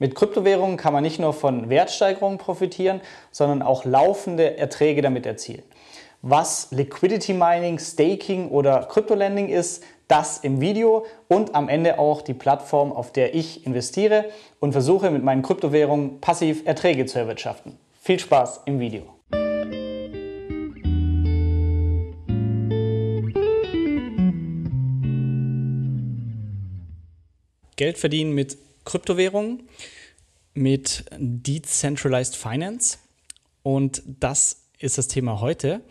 Mit Kryptowährungen kann man nicht nur von Wertsteigerungen profitieren, sondern auch laufende Erträge damit erzielen. Was Liquidity Mining, Staking oder Kryptolending ist, das im Video und am Ende auch die Plattform, auf der ich investiere und versuche mit meinen Kryptowährungen passiv Erträge zu erwirtschaften. Viel Spaß im Video. Geld verdienen mit Kryptowährungen, mit Decentralized Finance. Und das ist das Thema heute.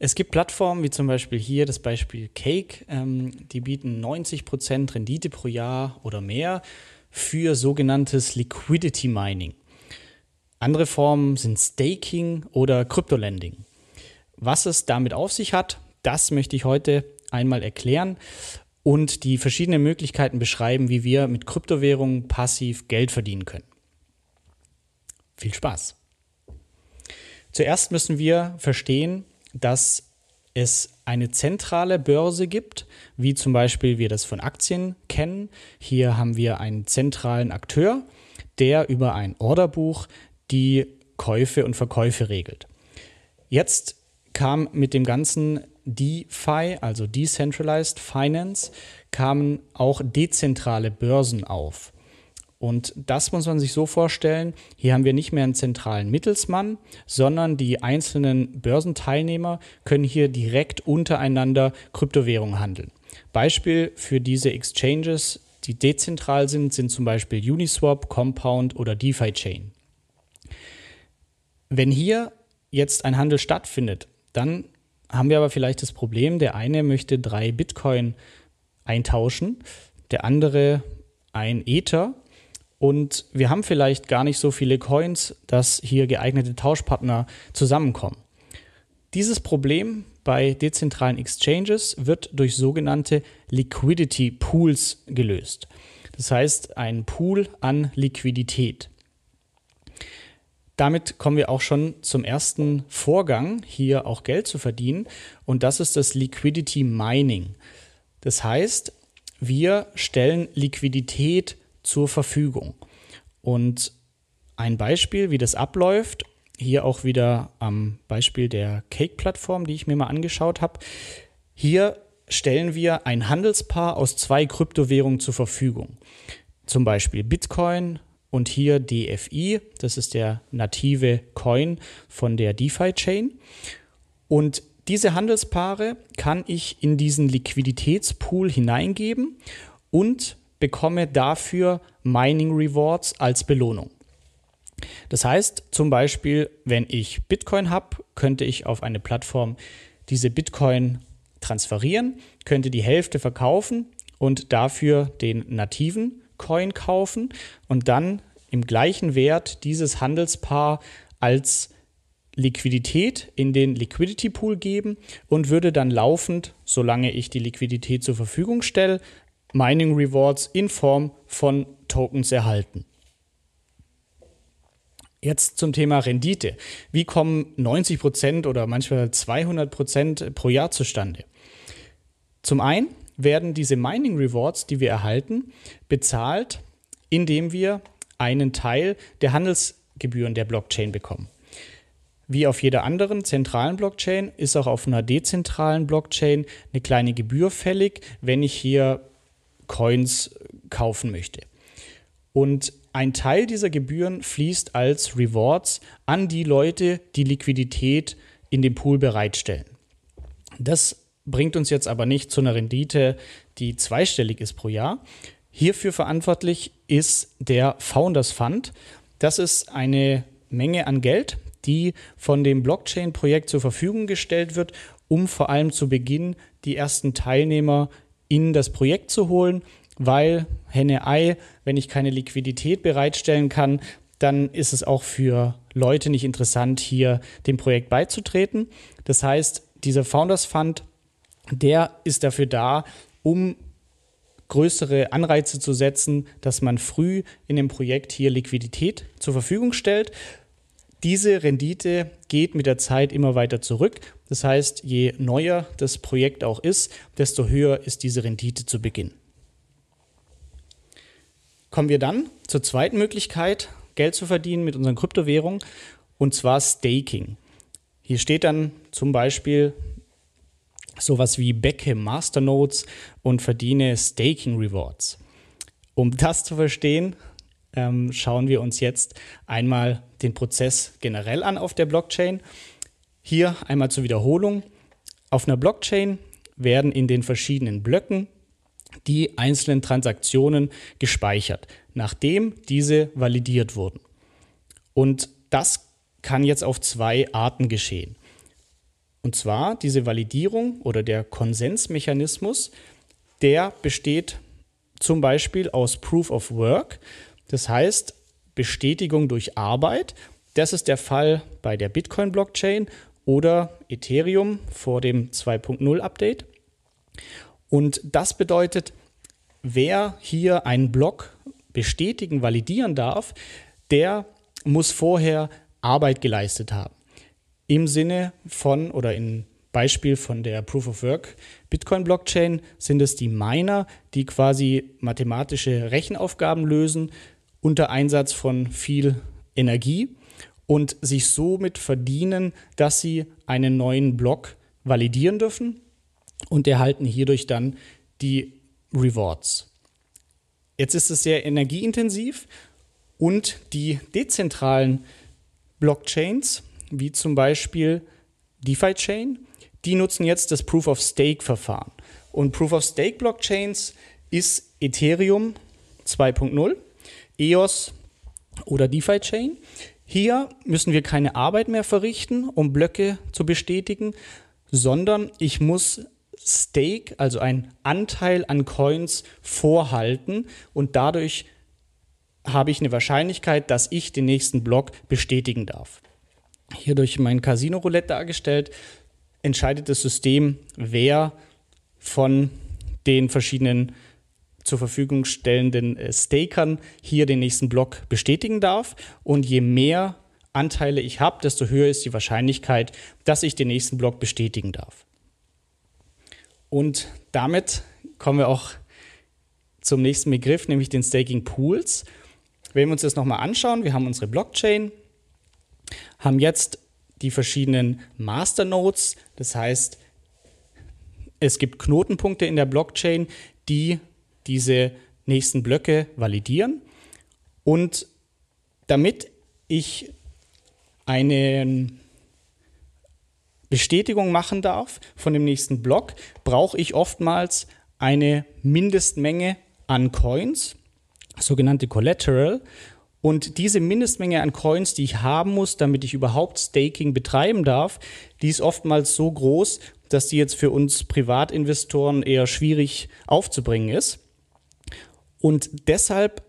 Es gibt Plattformen wie zum Beispiel hier das Beispiel Cake, ähm, die bieten 90% Rendite pro Jahr oder mehr für sogenanntes Liquidity Mining. Andere Formen sind Staking oder Cryptolending. Was es damit auf sich hat, das möchte ich heute einmal erklären und die verschiedenen Möglichkeiten beschreiben, wie wir mit Kryptowährungen passiv Geld verdienen können. Viel Spaß! Zuerst müssen wir verstehen, dass es eine zentrale Börse gibt, wie zum Beispiel wir das von Aktien kennen. Hier haben wir einen zentralen Akteur, der über ein Orderbuch die Käufe und Verkäufe regelt. Jetzt kam mit dem ganzen DeFi, also Decentralized Finance, kamen auch dezentrale Börsen auf. Und das muss man sich so vorstellen, hier haben wir nicht mehr einen zentralen Mittelsmann, sondern die einzelnen Börsenteilnehmer können hier direkt untereinander Kryptowährungen handeln. Beispiel für diese Exchanges, die dezentral sind, sind zum Beispiel Uniswap, Compound oder DeFi Chain. Wenn hier jetzt ein Handel stattfindet, dann haben wir aber vielleicht das Problem, der eine möchte drei Bitcoin eintauschen, der andere ein Ether und wir haben vielleicht gar nicht so viele Coins, dass hier geeignete Tauschpartner zusammenkommen. Dieses Problem bei dezentralen Exchanges wird durch sogenannte Liquidity Pools gelöst. Das heißt, ein Pool an Liquidität. Damit kommen wir auch schon zum ersten Vorgang, hier auch Geld zu verdienen. Und das ist das Liquidity Mining. Das heißt, wir stellen Liquidität zur Verfügung. Und ein Beispiel, wie das abläuft, hier auch wieder am Beispiel der Cake-Plattform, die ich mir mal angeschaut habe. Hier stellen wir ein Handelspaar aus zwei Kryptowährungen zur Verfügung. Zum Beispiel Bitcoin und hier DFI, das ist der native Coin von der DeFi-Chain. Und diese Handelspaare kann ich in diesen Liquiditätspool hineingeben und bekomme dafür Mining Rewards als Belohnung. Das heißt zum Beispiel, wenn ich Bitcoin habe, könnte ich auf eine Plattform diese Bitcoin transferieren, könnte die Hälfte verkaufen und dafür den nativen Coin kaufen und dann im gleichen Wert dieses Handelspaar als Liquidität in den Liquidity Pool geben und würde dann laufend, solange ich die Liquidität zur Verfügung stelle, Mining Rewards in Form von Tokens erhalten. Jetzt zum Thema Rendite. Wie kommen 90% oder manchmal 200% pro Jahr zustande? Zum einen werden diese Mining Rewards, die wir erhalten, bezahlt, indem wir einen Teil der Handelsgebühren der Blockchain bekommen. Wie auf jeder anderen zentralen Blockchain ist auch auf einer dezentralen Blockchain eine kleine Gebühr fällig, wenn ich hier Coins kaufen möchte. Und ein Teil dieser Gebühren fließt als Rewards an die Leute, die Liquidität in dem Pool bereitstellen. Das bringt uns jetzt aber nicht zu einer Rendite, die zweistellig ist pro Jahr. Hierfür verantwortlich ist der Founders Fund. Das ist eine Menge an Geld, die von dem Blockchain-Projekt zur Verfügung gestellt wird, um vor allem zu Beginn die ersten Teilnehmer in das Projekt zu holen, weil Henne-Ei, wenn ich keine Liquidität bereitstellen kann, dann ist es auch für Leute nicht interessant, hier dem Projekt beizutreten. Das heißt, dieser Founders Fund, der ist dafür da, um größere Anreize zu setzen, dass man früh in dem Projekt hier Liquidität zur Verfügung stellt. Diese Rendite geht mit der Zeit immer weiter zurück. Das heißt, je neuer das Projekt auch ist, desto höher ist diese Rendite zu Beginn. kommen wir dann zur zweiten Möglichkeit, Geld zu verdienen mit unseren Kryptowährungen, und zwar Staking. Hier steht dann zum Beispiel sowas wie backe Masternodes und verdiene Staking Rewards. Um das zu verstehen, ähm, schauen wir uns jetzt einmal den Prozess generell an auf der Blockchain. Hier einmal zur Wiederholung. Auf einer Blockchain werden in den verschiedenen Blöcken die einzelnen Transaktionen gespeichert, nachdem diese validiert wurden. Und das kann jetzt auf zwei Arten geschehen. Und zwar diese Validierung oder der Konsensmechanismus, der besteht zum Beispiel aus Proof of Work, das heißt Bestätigung durch Arbeit. Das ist der Fall bei der Bitcoin-Blockchain oder Ethereum vor dem 2.0 Update. Und das bedeutet, wer hier einen Block bestätigen, validieren darf, der muss vorher Arbeit geleistet haben. Im Sinne von oder im Beispiel von der Proof of Work Bitcoin Blockchain sind es die Miner, die quasi mathematische Rechenaufgaben lösen unter Einsatz von viel Energie und sich somit verdienen, dass sie einen neuen Block validieren dürfen und erhalten hierdurch dann die Rewards. Jetzt ist es sehr energieintensiv und die dezentralen Blockchains, wie zum Beispiel DeFi-Chain, die nutzen jetzt das Proof of Stake-Verfahren. Und Proof of Stake Blockchains ist Ethereum 2.0, EOS oder DeFi-Chain. Hier müssen wir keine Arbeit mehr verrichten, um Blöcke zu bestätigen, sondern ich muss Stake, also ein Anteil an Coins, vorhalten und dadurch habe ich eine Wahrscheinlichkeit, dass ich den nächsten Block bestätigen darf. Hier durch mein Casino-Roulette dargestellt, entscheidet das System, wer von den verschiedenen zur Verfügung stellenden äh, Stakern hier den nächsten Block bestätigen darf. Und je mehr Anteile ich habe, desto höher ist die Wahrscheinlichkeit, dass ich den nächsten Block bestätigen darf. Und damit kommen wir auch zum nächsten Begriff, nämlich den Staking Pools. Wenn wir uns das nochmal anschauen, wir haben unsere Blockchain, haben jetzt die verschiedenen Masternodes, das heißt, es gibt Knotenpunkte in der Blockchain, die diese nächsten Blöcke validieren. Und damit ich eine Bestätigung machen darf von dem nächsten Block, brauche ich oftmals eine Mindestmenge an Coins sogenannte Collateral. Und diese Mindestmenge an Coins, die ich haben muss, damit ich überhaupt Staking betreiben darf, die ist oftmals so groß, dass die jetzt für uns Privatinvestoren eher schwierig aufzubringen ist. Und deshalb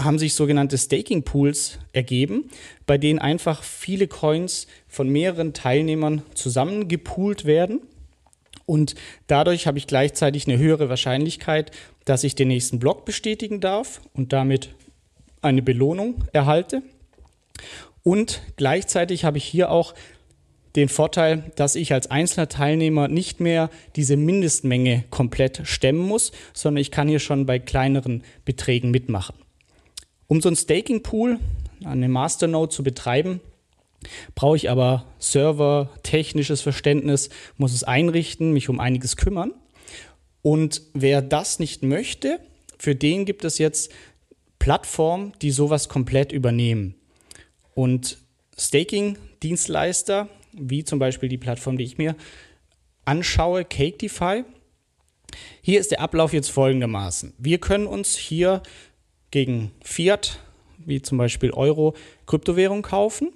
haben sich sogenannte Staking Pools ergeben, bei denen einfach viele Coins von mehreren Teilnehmern zusammengepoolt werden. Und dadurch habe ich gleichzeitig eine höhere Wahrscheinlichkeit, dass ich den nächsten Block bestätigen darf und damit eine Belohnung erhalte. Und gleichzeitig habe ich hier auch den Vorteil, dass ich als einzelner Teilnehmer nicht mehr diese Mindestmenge komplett stemmen muss, sondern ich kann hier schon bei kleineren Beträgen mitmachen. Um so ein Staking Pool, eine Masternode zu betreiben, brauche ich aber Server, technisches Verständnis, muss es einrichten, mich um einiges kümmern. Und wer das nicht möchte, für den gibt es jetzt Plattformen, die sowas komplett übernehmen. Und Staking-Dienstleister, wie zum Beispiel die Plattform, die ich mir anschaue, CakeDeFi, hier ist der Ablauf jetzt folgendermaßen. Wir können uns hier gegen Fiat, wie zum Beispiel Euro, Kryptowährung kaufen.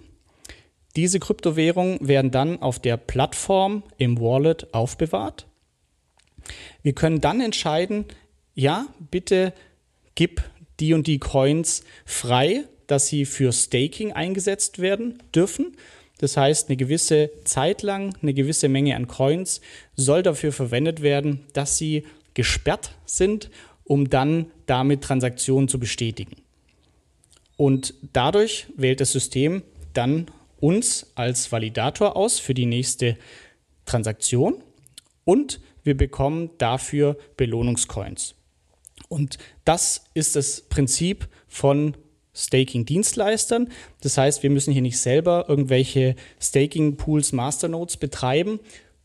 Diese Kryptowährungen werden dann auf der Plattform im Wallet aufbewahrt. Wir können dann entscheiden, ja, bitte gib die und die Coins frei, dass sie für Staking eingesetzt werden dürfen. Das heißt, eine gewisse Zeit lang, eine gewisse Menge an Coins soll dafür verwendet werden, dass sie gesperrt sind, um dann damit Transaktionen zu bestätigen. Und dadurch wählt das System dann uns als Validator aus für die nächste Transaktion und wir bekommen dafür Belohnungscoins. Und das ist das Prinzip von Staking-Dienstleistern. Das heißt, wir müssen hier nicht selber irgendwelche Staking-Pools, Masternodes betreiben,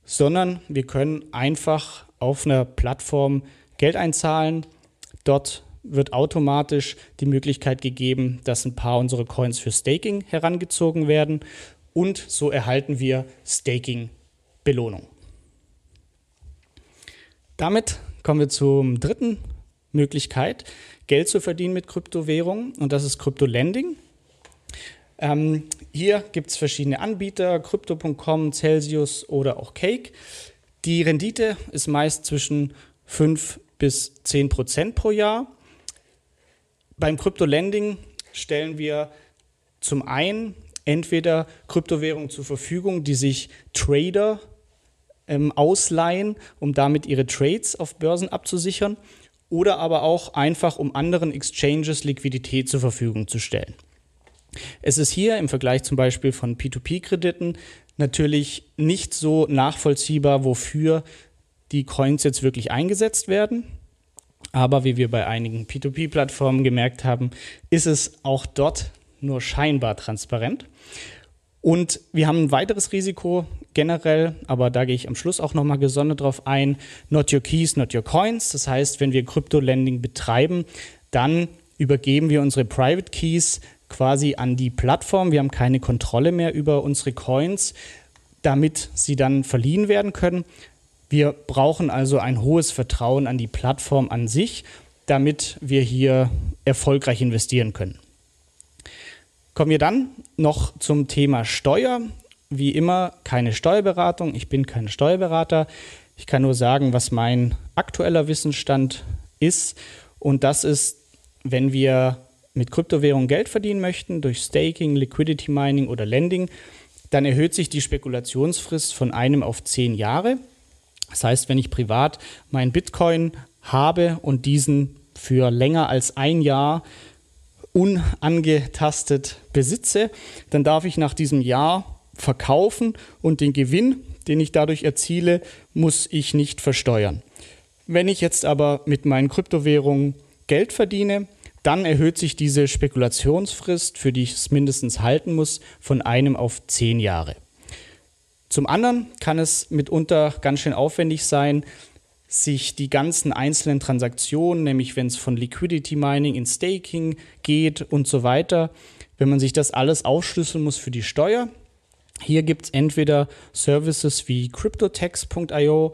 sondern wir können einfach auf einer Plattform Geld einzahlen. Dort wird automatisch die Möglichkeit gegeben, dass ein paar unserer Coins für Staking herangezogen werden und so erhalten wir Staking-Belohnung. Damit kommen wir zum dritten Möglichkeit, Geld zu verdienen mit Kryptowährungen und das ist Krypto-Lending. Ähm, hier gibt es verschiedene Anbieter, Crypto.com, Celsius oder auch Cake. Die Rendite ist meist zwischen 5 bis 10 Prozent pro Jahr. Beim Krypto-Lending stellen wir zum einen entweder Kryptowährungen zur Verfügung, die sich Trader ähm, ausleihen, um damit ihre Trades auf Börsen abzusichern, oder aber auch einfach, um anderen Exchanges Liquidität zur Verfügung zu stellen. Es ist hier im Vergleich zum Beispiel von P2P-Krediten natürlich nicht so nachvollziehbar, wofür die Coins jetzt wirklich eingesetzt werden. Aber wie wir bei einigen P2P-Plattformen gemerkt haben, ist es auch dort nur scheinbar transparent. Und wir haben ein weiteres Risiko generell, aber da gehe ich am Schluss auch nochmal gesondert drauf ein. Not your keys, not your coins. Das heißt, wenn wir Krypto-Lending betreiben, dann übergeben wir unsere Private Keys quasi an die Plattform. Wir haben keine Kontrolle mehr über unsere Coins, damit sie dann verliehen werden können. Wir brauchen also ein hohes Vertrauen an die Plattform an sich, damit wir hier erfolgreich investieren können. Kommen wir dann noch zum Thema Steuer. Wie immer keine Steuerberatung. Ich bin kein Steuerberater. Ich kann nur sagen, was mein aktueller Wissensstand ist. Und das ist, wenn wir mit Kryptowährungen Geld verdienen möchten, durch Staking, Liquidity Mining oder Lending, dann erhöht sich die Spekulationsfrist von einem auf zehn Jahre. Das heißt, wenn ich privat meinen Bitcoin habe und diesen für länger als ein Jahr unangetastet besitze, dann darf ich nach diesem Jahr verkaufen und den Gewinn, den ich dadurch erziele, muss ich nicht versteuern. Wenn ich jetzt aber mit meinen Kryptowährungen Geld verdiene, dann erhöht sich diese Spekulationsfrist, für die ich es mindestens halten muss, von einem auf zehn Jahre. Zum anderen kann es mitunter ganz schön aufwendig sein, sich die ganzen einzelnen Transaktionen, nämlich wenn es von Liquidity Mining in Staking geht und so weiter, wenn man sich das alles aufschlüsseln muss für die Steuer. Hier gibt es entweder Services wie cryptotex.io,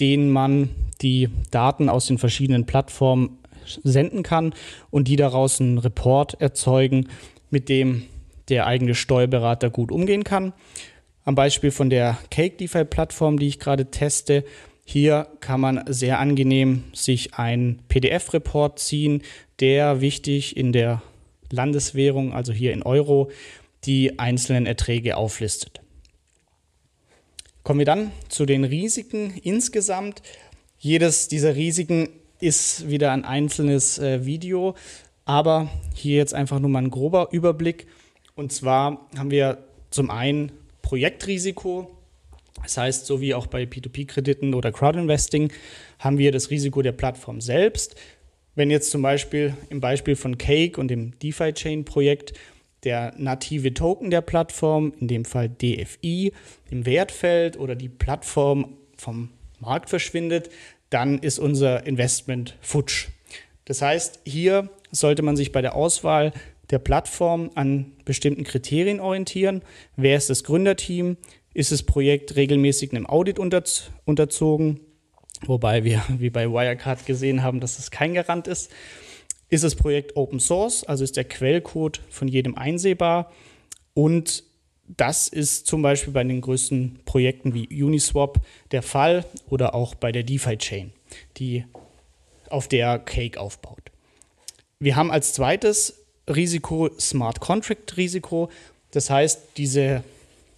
denen man die Daten aus den verschiedenen Plattformen senden kann und die daraus einen Report erzeugen, mit dem der eigene Steuerberater gut umgehen kann. Am Beispiel von der Cake DeFi Plattform, die ich gerade teste, hier kann man sehr angenehm sich einen PDF-Report ziehen, der wichtig in der Landeswährung, also hier in Euro, die einzelnen Erträge auflistet. Kommen wir dann zu den Risiken insgesamt. Jedes dieser Risiken ist wieder ein einzelnes äh, Video, aber hier jetzt einfach nur mal ein grober Überblick. Und zwar haben wir zum einen Projektrisiko, das heißt, so wie auch bei P2P-Krediten oder Crowdinvesting haben wir das Risiko der Plattform selbst. Wenn jetzt zum Beispiel im Beispiel von Cake und dem DeFi-Chain-Projekt der native Token der Plattform, in dem Fall DFI, im Wert fällt oder die Plattform vom Markt verschwindet, dann ist unser Investment futsch. Das heißt, hier sollte man sich bei der Auswahl der Plattform an bestimmten Kriterien orientieren. Wer ist das Gründerteam? ist das Projekt regelmäßig einem Audit unterzogen, wobei wir wie bei Wirecard gesehen haben, dass das kein Garant ist. Ist das Projekt Open Source, also ist der Quellcode von jedem einsehbar und das ist zum Beispiel bei den größten Projekten wie Uniswap der Fall oder auch bei der DeFi-Chain, die auf der Cake aufbaut. Wir haben als zweites Risiko Smart Contract Risiko. Das heißt, diese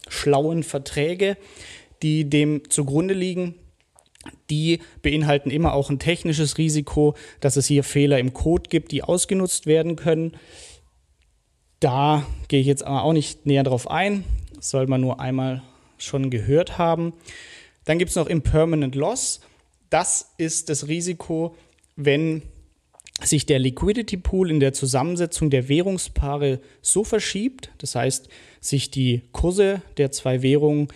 schlauen Verträge, die dem zugrunde liegen. Die beinhalten immer auch ein technisches Risiko, dass es hier Fehler im Code gibt, die ausgenutzt werden können. Da gehe ich jetzt aber auch nicht näher drauf ein. Das soll man nur einmal schon gehört haben. Dann gibt es noch Impermanent Loss. Das ist das Risiko, wenn sich der Liquidity Pool in der Zusammensetzung der Währungspaare so verschiebt, das heißt, sich die Kurse der zwei Währungen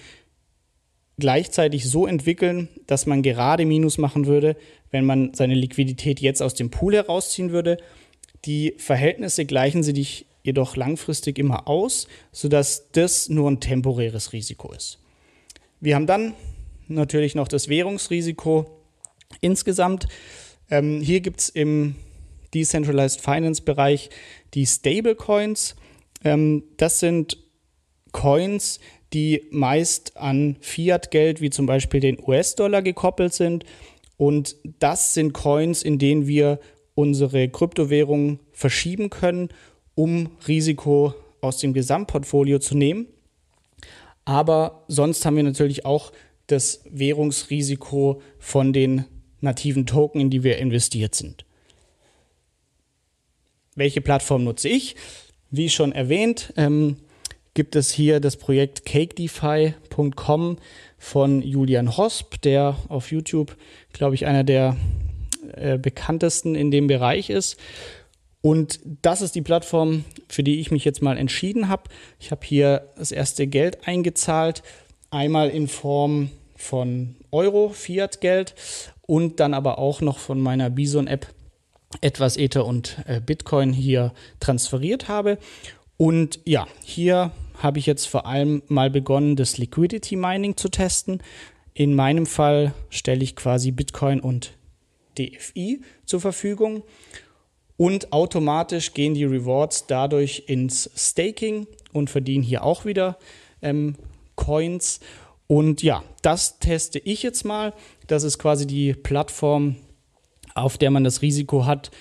gleichzeitig so entwickeln, dass man gerade Minus machen würde, wenn man seine Liquidität jetzt aus dem Pool herausziehen würde. Die Verhältnisse gleichen sich jedoch langfristig immer aus, sodass das nur ein temporäres Risiko ist. Wir haben dann natürlich noch das Währungsrisiko insgesamt. Ähm, hier gibt es im Decentralized Finance Bereich die Stablecoins. Ähm, das sind Coins, die meist an Fiat-Geld wie zum Beispiel den US-Dollar gekoppelt sind. Und das sind Coins, in denen wir unsere Kryptowährungen verschieben können, um Risiko aus dem Gesamtportfolio zu nehmen. Aber sonst haben wir natürlich auch das Währungsrisiko von den nativen Token, in die wir investiert sind. Welche Plattform nutze ich? Wie schon erwähnt, ähm, gibt es hier das Projekt cakedefi.com von Julian Hosp, der auf YouTube, glaube ich, einer der äh, bekanntesten in dem Bereich ist. Und das ist die Plattform, für die ich mich jetzt mal entschieden habe. Ich habe hier das erste Geld eingezahlt, einmal in Form von Euro, Fiat-Geld und dann aber auch noch von meiner Bison-App etwas Ether und äh, Bitcoin hier transferiert habe. Und ja, hier habe ich jetzt vor allem mal begonnen, das Liquidity Mining zu testen. In meinem Fall stelle ich quasi Bitcoin und DFI zur Verfügung und automatisch gehen die Rewards dadurch ins Staking und verdienen hier auch wieder ähm, Coins. Und ja, das teste ich jetzt mal. Das ist quasi die Plattform, auf der man das Risiko hat,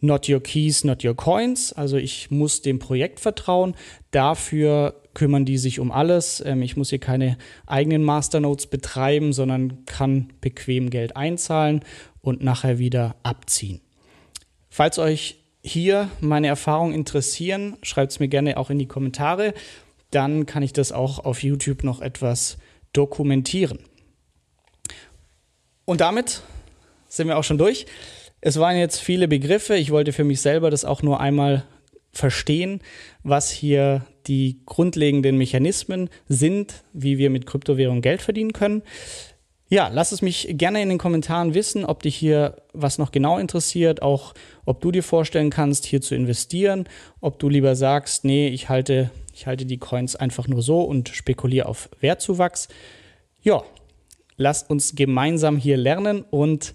not your keys, not your coins. Also ich muss dem Projekt vertrauen. Dafür kümmern die sich um alles. Ähm, ich muss hier keine eigenen Masternodes betreiben, sondern kann bequem Geld einzahlen und nachher wieder abziehen. Falls euch hier meine Erfahrungen interessieren, schreibt es mir gerne auch in die Kommentare. Dann kann ich das auch auf YouTube noch etwas dokumentieren. Und damit sind wir auch schon durch. Es waren jetzt viele Begriffe. Ich wollte für mich selber das auch nur einmal verstehen, was hier die grundlegenden Mechanismen sind, wie wir mit Kryptowährungen Geld verdienen können. Ja, lass es mich gerne in den Kommentaren wissen, ob dich hier was noch genau interessiert, auch ob du dir vorstellen kannst, hier zu investieren, ob du lieber sagst, nee, ich halte, ich halte die Coins einfach nur so und spekuliere auf Wertzuwachs. Ja, lass uns gemeinsam hier lernen und